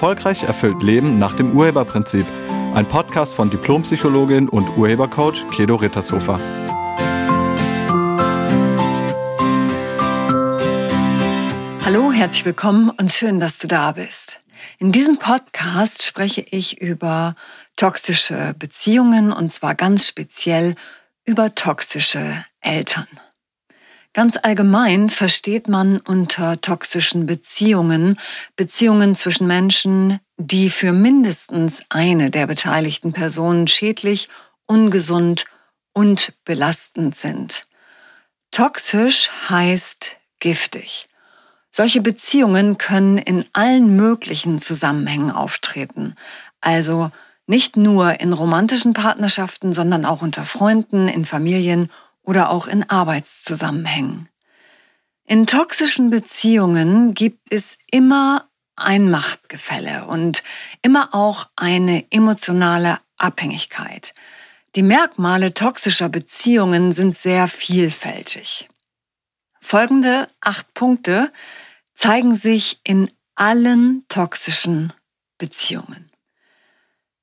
Erfolgreich erfüllt Leben nach dem Urheberprinzip. Ein Podcast von Diplompsychologin und Urhebercoach Kedo Rittershofer. Hallo, herzlich willkommen und schön, dass du da bist. In diesem Podcast spreche ich über toxische Beziehungen und zwar ganz speziell über toxische Eltern. Ganz allgemein versteht man unter toxischen Beziehungen Beziehungen zwischen Menschen, die für mindestens eine der beteiligten Personen schädlich, ungesund und belastend sind. Toxisch heißt giftig. Solche Beziehungen können in allen möglichen Zusammenhängen auftreten. Also nicht nur in romantischen Partnerschaften, sondern auch unter Freunden, in Familien oder auch in Arbeitszusammenhängen. In toxischen Beziehungen gibt es immer ein Machtgefälle und immer auch eine emotionale Abhängigkeit. Die Merkmale toxischer Beziehungen sind sehr vielfältig. Folgende acht Punkte zeigen sich in allen toxischen Beziehungen.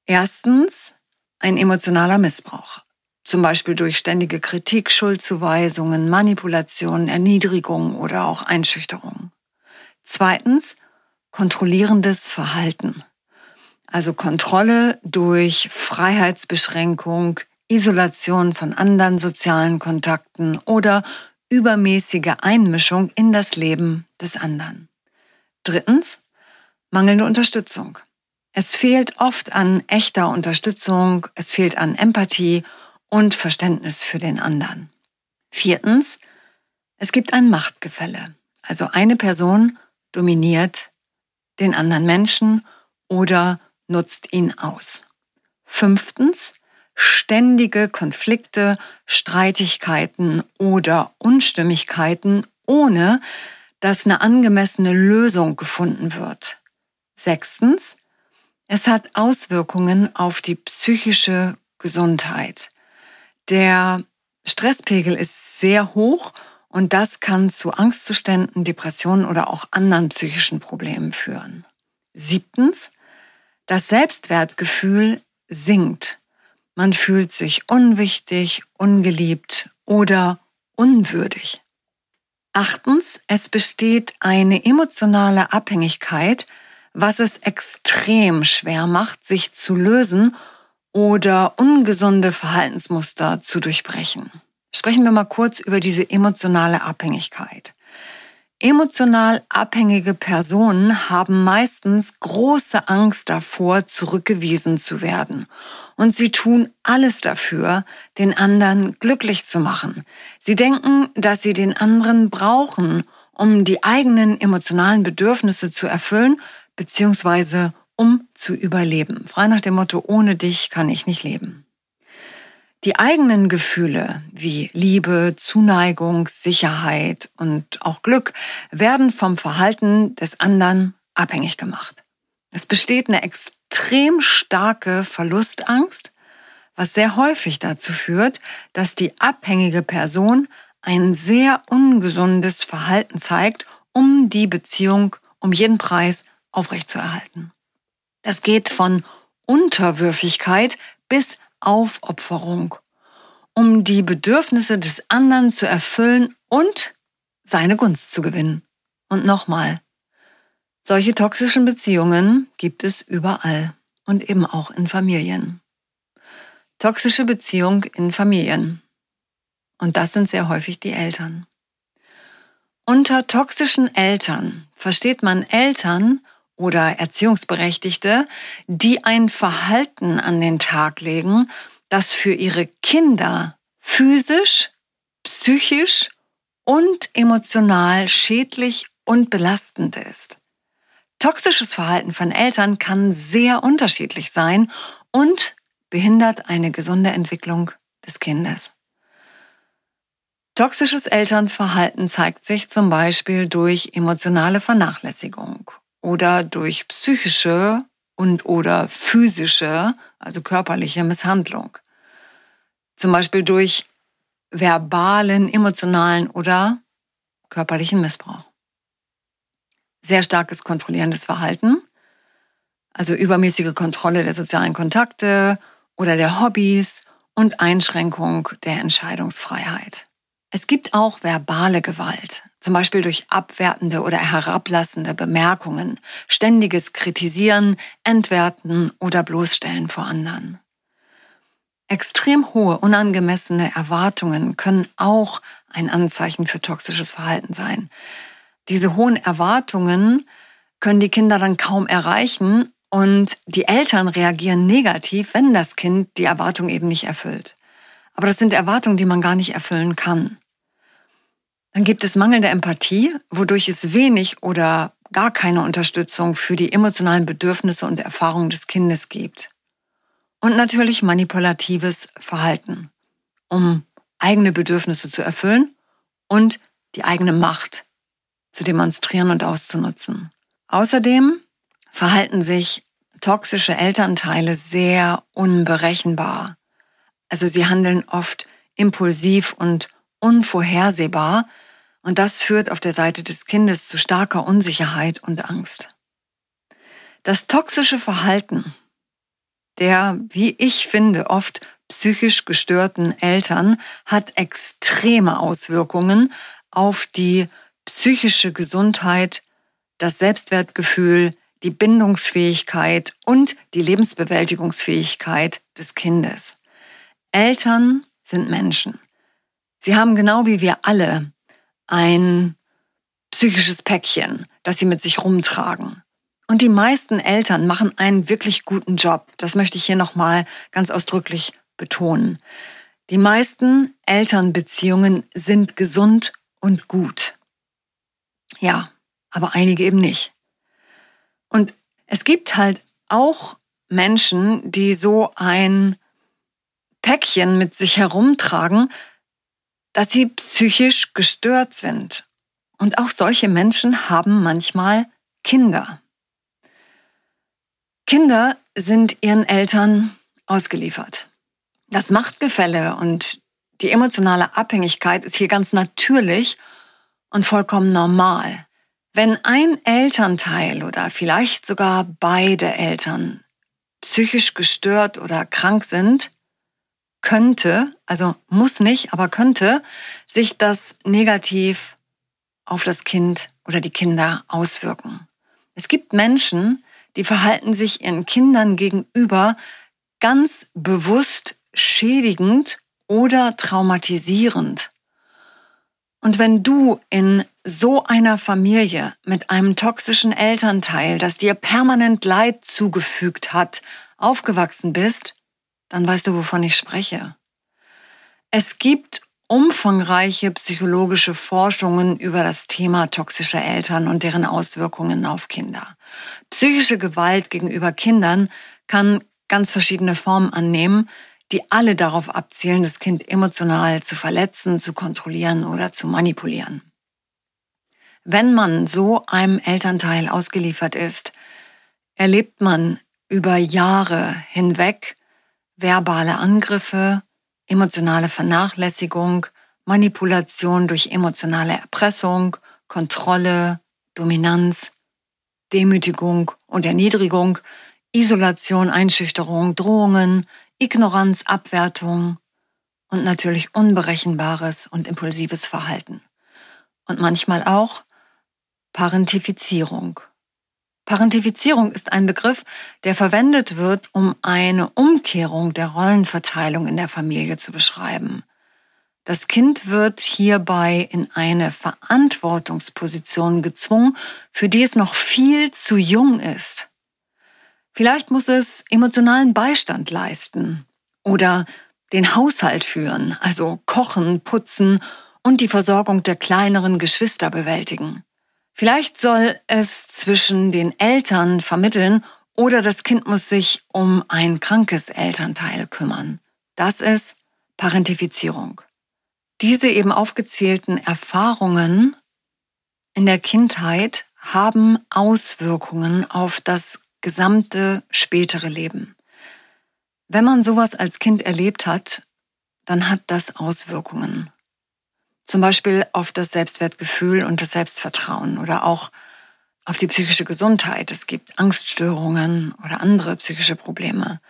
Erstens ein emotionaler Missbrauch zum Beispiel durch ständige Kritik, Schuldzuweisungen, Manipulation, Erniedrigung oder auch Einschüchterung. Zweitens, kontrollierendes Verhalten. Also Kontrolle durch Freiheitsbeschränkung, Isolation von anderen sozialen Kontakten oder übermäßige Einmischung in das Leben des anderen. Drittens, mangelnde Unterstützung. Es fehlt oft an echter Unterstützung, es fehlt an Empathie und Verständnis für den anderen. Viertens, es gibt ein Machtgefälle. Also eine Person dominiert den anderen Menschen oder nutzt ihn aus. Fünftens, ständige Konflikte, Streitigkeiten oder Unstimmigkeiten, ohne dass eine angemessene Lösung gefunden wird. Sechstens, es hat Auswirkungen auf die psychische Gesundheit. Der Stresspegel ist sehr hoch und das kann zu Angstzuständen, Depressionen oder auch anderen psychischen Problemen führen. Siebtens, das Selbstwertgefühl sinkt. Man fühlt sich unwichtig, ungeliebt oder unwürdig. Achtens, es besteht eine emotionale Abhängigkeit, was es extrem schwer macht, sich zu lösen oder ungesunde Verhaltensmuster zu durchbrechen. Sprechen wir mal kurz über diese emotionale Abhängigkeit. Emotional abhängige Personen haben meistens große Angst davor, zurückgewiesen zu werden. Und sie tun alles dafür, den anderen glücklich zu machen. Sie denken, dass sie den anderen brauchen, um die eigenen emotionalen Bedürfnisse zu erfüllen, beziehungsweise um zu überleben. Frei nach dem Motto, ohne dich kann ich nicht leben. Die eigenen Gefühle wie Liebe, Zuneigung, Sicherheit und auch Glück werden vom Verhalten des anderen abhängig gemacht. Es besteht eine extrem starke Verlustangst, was sehr häufig dazu führt, dass die abhängige Person ein sehr ungesundes Verhalten zeigt, um die Beziehung um jeden Preis aufrechtzuerhalten. Das geht von Unterwürfigkeit bis Aufopferung, um die Bedürfnisse des anderen zu erfüllen und seine Gunst zu gewinnen. Und nochmal, solche toxischen Beziehungen gibt es überall und eben auch in Familien. Toxische Beziehung in Familien. Und das sind sehr häufig die Eltern. Unter toxischen Eltern versteht man Eltern oder Erziehungsberechtigte, die ein Verhalten an den Tag legen, das für ihre Kinder physisch, psychisch und emotional schädlich und belastend ist. Toxisches Verhalten von Eltern kann sehr unterschiedlich sein und behindert eine gesunde Entwicklung des Kindes. Toxisches Elternverhalten zeigt sich zum Beispiel durch emotionale Vernachlässigung oder durch psychische und oder physische, also körperliche Misshandlung. Zum Beispiel durch verbalen, emotionalen oder körperlichen Missbrauch. Sehr starkes kontrollierendes Verhalten, also übermäßige Kontrolle der sozialen Kontakte oder der Hobbys und Einschränkung der Entscheidungsfreiheit. Es gibt auch verbale Gewalt, zum Beispiel durch abwertende oder herablassende Bemerkungen, ständiges Kritisieren, Entwerten oder Bloßstellen vor anderen. Extrem hohe, unangemessene Erwartungen können auch ein Anzeichen für toxisches Verhalten sein. Diese hohen Erwartungen können die Kinder dann kaum erreichen und die Eltern reagieren negativ, wenn das Kind die Erwartung eben nicht erfüllt. Aber das sind Erwartungen, die man gar nicht erfüllen kann. Dann gibt es mangelnde Empathie, wodurch es wenig oder gar keine Unterstützung für die emotionalen Bedürfnisse und Erfahrungen des Kindes gibt. Und natürlich manipulatives Verhalten, um eigene Bedürfnisse zu erfüllen und die eigene Macht zu demonstrieren und auszunutzen. Außerdem verhalten sich toxische Elternteile sehr unberechenbar. Also sie handeln oft impulsiv und unvorhersehbar und das führt auf der Seite des Kindes zu starker Unsicherheit und Angst. Das toxische Verhalten der, wie ich finde, oft psychisch gestörten Eltern hat extreme Auswirkungen auf die psychische Gesundheit, das Selbstwertgefühl, die Bindungsfähigkeit und die Lebensbewältigungsfähigkeit des Kindes. Eltern sind Menschen. Sie haben genau wie wir alle ein psychisches Päckchen, das sie mit sich rumtragen. Und die meisten Eltern machen einen wirklich guten Job. Das möchte ich hier nochmal ganz ausdrücklich betonen. Die meisten Elternbeziehungen sind gesund und gut. Ja, aber einige eben nicht. Und es gibt halt auch Menschen, die so ein Päckchen mit sich herumtragen, dass sie psychisch gestört sind. Und auch solche Menschen haben manchmal Kinder. Kinder sind ihren Eltern ausgeliefert. Das Machtgefälle und die emotionale Abhängigkeit ist hier ganz natürlich und vollkommen normal. Wenn ein Elternteil oder vielleicht sogar beide Eltern psychisch gestört oder krank sind, könnte, also muss nicht, aber könnte sich das negativ auf das Kind oder die Kinder auswirken. Es gibt Menschen, die verhalten sich ihren Kindern gegenüber ganz bewusst schädigend oder traumatisierend. Und wenn du in so einer Familie mit einem toxischen Elternteil, das dir permanent Leid zugefügt hat, aufgewachsen bist, dann weißt du, wovon ich spreche. Es gibt umfangreiche psychologische Forschungen über das Thema toxische Eltern und deren Auswirkungen auf Kinder. Psychische Gewalt gegenüber Kindern kann ganz verschiedene Formen annehmen, die alle darauf abzielen, das Kind emotional zu verletzen, zu kontrollieren oder zu manipulieren. Wenn man so einem Elternteil ausgeliefert ist, erlebt man über Jahre hinweg verbale Angriffe, emotionale Vernachlässigung, Manipulation durch emotionale Erpressung, Kontrolle, Dominanz, Demütigung und Erniedrigung, Isolation, Einschüchterung, Drohungen, Ignoranz, Abwertung und natürlich unberechenbares und impulsives Verhalten. Und manchmal auch Parentifizierung. Parentifizierung ist ein Begriff, der verwendet wird, um eine Umkehrung der Rollenverteilung in der Familie zu beschreiben. Das Kind wird hierbei in eine Verantwortungsposition gezwungen, für die es noch viel zu jung ist. Vielleicht muss es emotionalen Beistand leisten oder den Haushalt führen, also kochen, putzen und die Versorgung der kleineren Geschwister bewältigen. Vielleicht soll es zwischen den Eltern vermitteln oder das Kind muss sich um ein krankes Elternteil kümmern. Das ist Parentifizierung. Diese eben aufgezählten Erfahrungen in der Kindheit haben Auswirkungen auf das gesamte spätere Leben. Wenn man sowas als Kind erlebt hat, dann hat das Auswirkungen zum Beispiel auf das Selbstwertgefühl und das Selbstvertrauen oder auch auf die psychische Gesundheit. Es gibt Angststörungen oder andere psychische Probleme.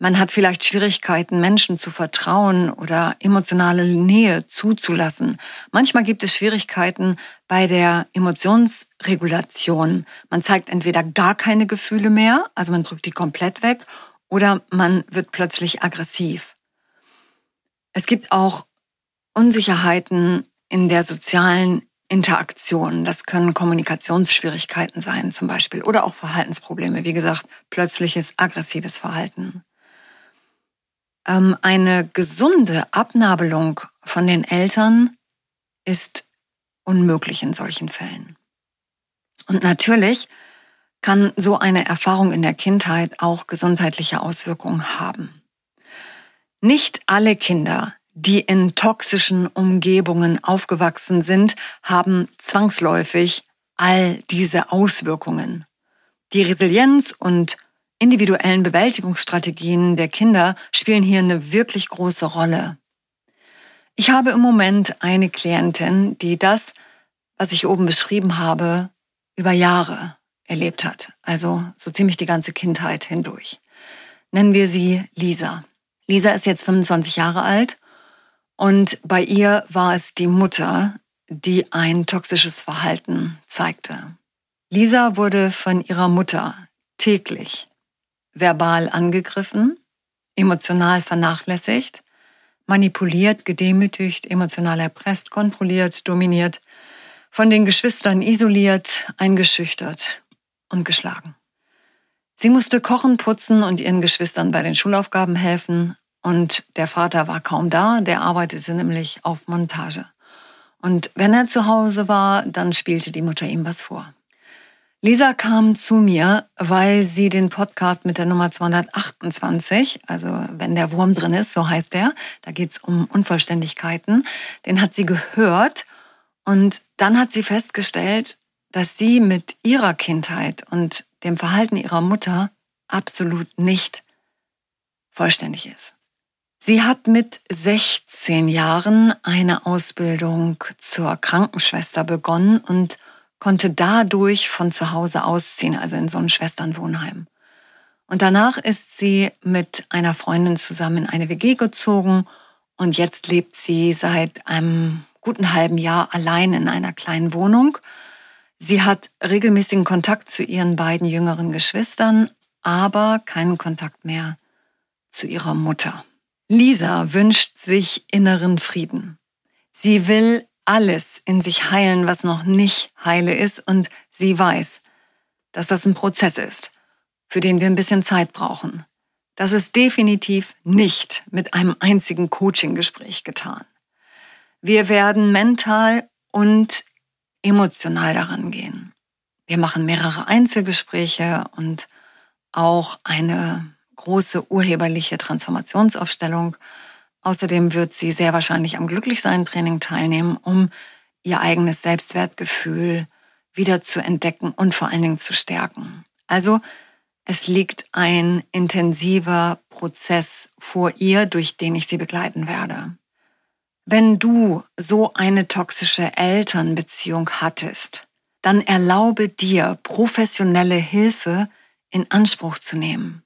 Man hat vielleicht Schwierigkeiten, Menschen zu vertrauen oder emotionale Nähe zuzulassen. Manchmal gibt es Schwierigkeiten bei der Emotionsregulation. Man zeigt entweder gar keine Gefühle mehr, also man drückt die komplett weg, oder man wird plötzlich aggressiv. Es gibt auch Unsicherheiten in der sozialen Interaktion. Das können Kommunikationsschwierigkeiten sein zum Beispiel oder auch Verhaltensprobleme. Wie gesagt, plötzliches aggressives Verhalten. Ähm, eine gesunde Abnabelung von den Eltern ist unmöglich in solchen Fällen. Und natürlich kann so eine Erfahrung in der Kindheit auch gesundheitliche Auswirkungen haben. Nicht alle Kinder, die in toxischen Umgebungen aufgewachsen sind, haben zwangsläufig all diese Auswirkungen. Die Resilienz und individuellen Bewältigungsstrategien der Kinder spielen hier eine wirklich große Rolle. Ich habe im Moment eine Klientin, die das, was ich oben beschrieben habe, über Jahre erlebt hat. Also so ziemlich die ganze Kindheit hindurch. Nennen wir sie Lisa. Lisa ist jetzt 25 Jahre alt und bei ihr war es die Mutter, die ein toxisches Verhalten zeigte. Lisa wurde von ihrer Mutter täglich verbal angegriffen, emotional vernachlässigt, manipuliert, gedemütigt, emotional erpresst, kontrolliert, dominiert, von den Geschwistern isoliert, eingeschüchtert und geschlagen. Sie musste kochen, putzen und ihren Geschwistern bei den Schulaufgaben helfen. Und der Vater war kaum da, der arbeitete nämlich auf Montage. Und wenn er zu Hause war, dann spielte die Mutter ihm was vor. Lisa kam zu mir, weil sie den Podcast mit der Nummer 228, also wenn der Wurm drin ist, so heißt der, da geht's um Unvollständigkeiten, den hat sie gehört und dann hat sie festgestellt, dass sie mit ihrer Kindheit und dem Verhalten ihrer Mutter absolut nicht vollständig ist. Sie hat mit 16 Jahren eine Ausbildung zur Krankenschwester begonnen und konnte dadurch von zu Hause ausziehen, also in so ein Schwesternwohnheim. Und danach ist sie mit einer Freundin zusammen in eine WG gezogen und jetzt lebt sie seit einem guten halben Jahr allein in einer kleinen Wohnung Sie hat regelmäßigen Kontakt zu ihren beiden jüngeren Geschwistern, aber keinen Kontakt mehr zu ihrer Mutter. Lisa wünscht sich inneren Frieden. Sie will alles in sich heilen, was noch nicht heile ist, und sie weiß, dass das ein Prozess ist, für den wir ein bisschen Zeit brauchen. Das ist definitiv nicht mit einem einzigen Coaching-Gespräch getan. Wir werden mental und emotional daran gehen. Wir machen mehrere Einzelgespräche und auch eine große urheberliche Transformationsaufstellung. Außerdem wird sie sehr wahrscheinlich am Glücklichsein-Training teilnehmen, um ihr eigenes Selbstwertgefühl wieder zu entdecken und vor allen Dingen zu stärken. Also es liegt ein intensiver Prozess vor ihr, durch den ich sie begleiten werde. Wenn du so eine toxische Elternbeziehung hattest, dann erlaube dir, professionelle Hilfe in Anspruch zu nehmen.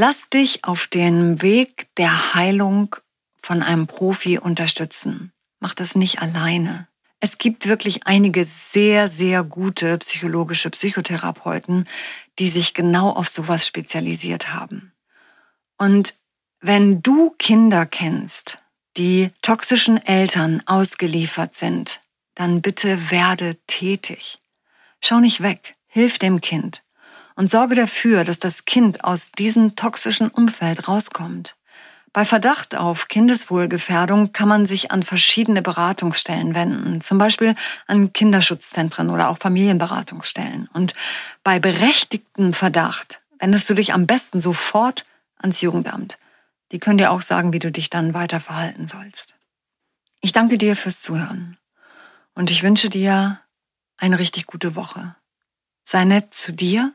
Lass dich auf dem Weg der Heilung von einem Profi unterstützen. Mach das nicht alleine. Es gibt wirklich einige sehr, sehr gute psychologische Psychotherapeuten, die sich genau auf sowas spezialisiert haben. Und wenn du Kinder kennst, die toxischen Eltern ausgeliefert sind, dann bitte werde tätig. Schau nicht weg, hilf dem Kind und sorge dafür, dass das Kind aus diesem toxischen Umfeld rauskommt. Bei Verdacht auf Kindeswohlgefährdung kann man sich an verschiedene Beratungsstellen wenden, zum Beispiel an Kinderschutzzentren oder auch Familienberatungsstellen. Und bei berechtigtem Verdacht wendest du dich am besten sofort ans Jugendamt. Die können dir auch sagen, wie du dich dann weiter verhalten sollst. Ich danke dir fürs Zuhören und ich wünsche dir eine richtig gute Woche. Sei nett zu dir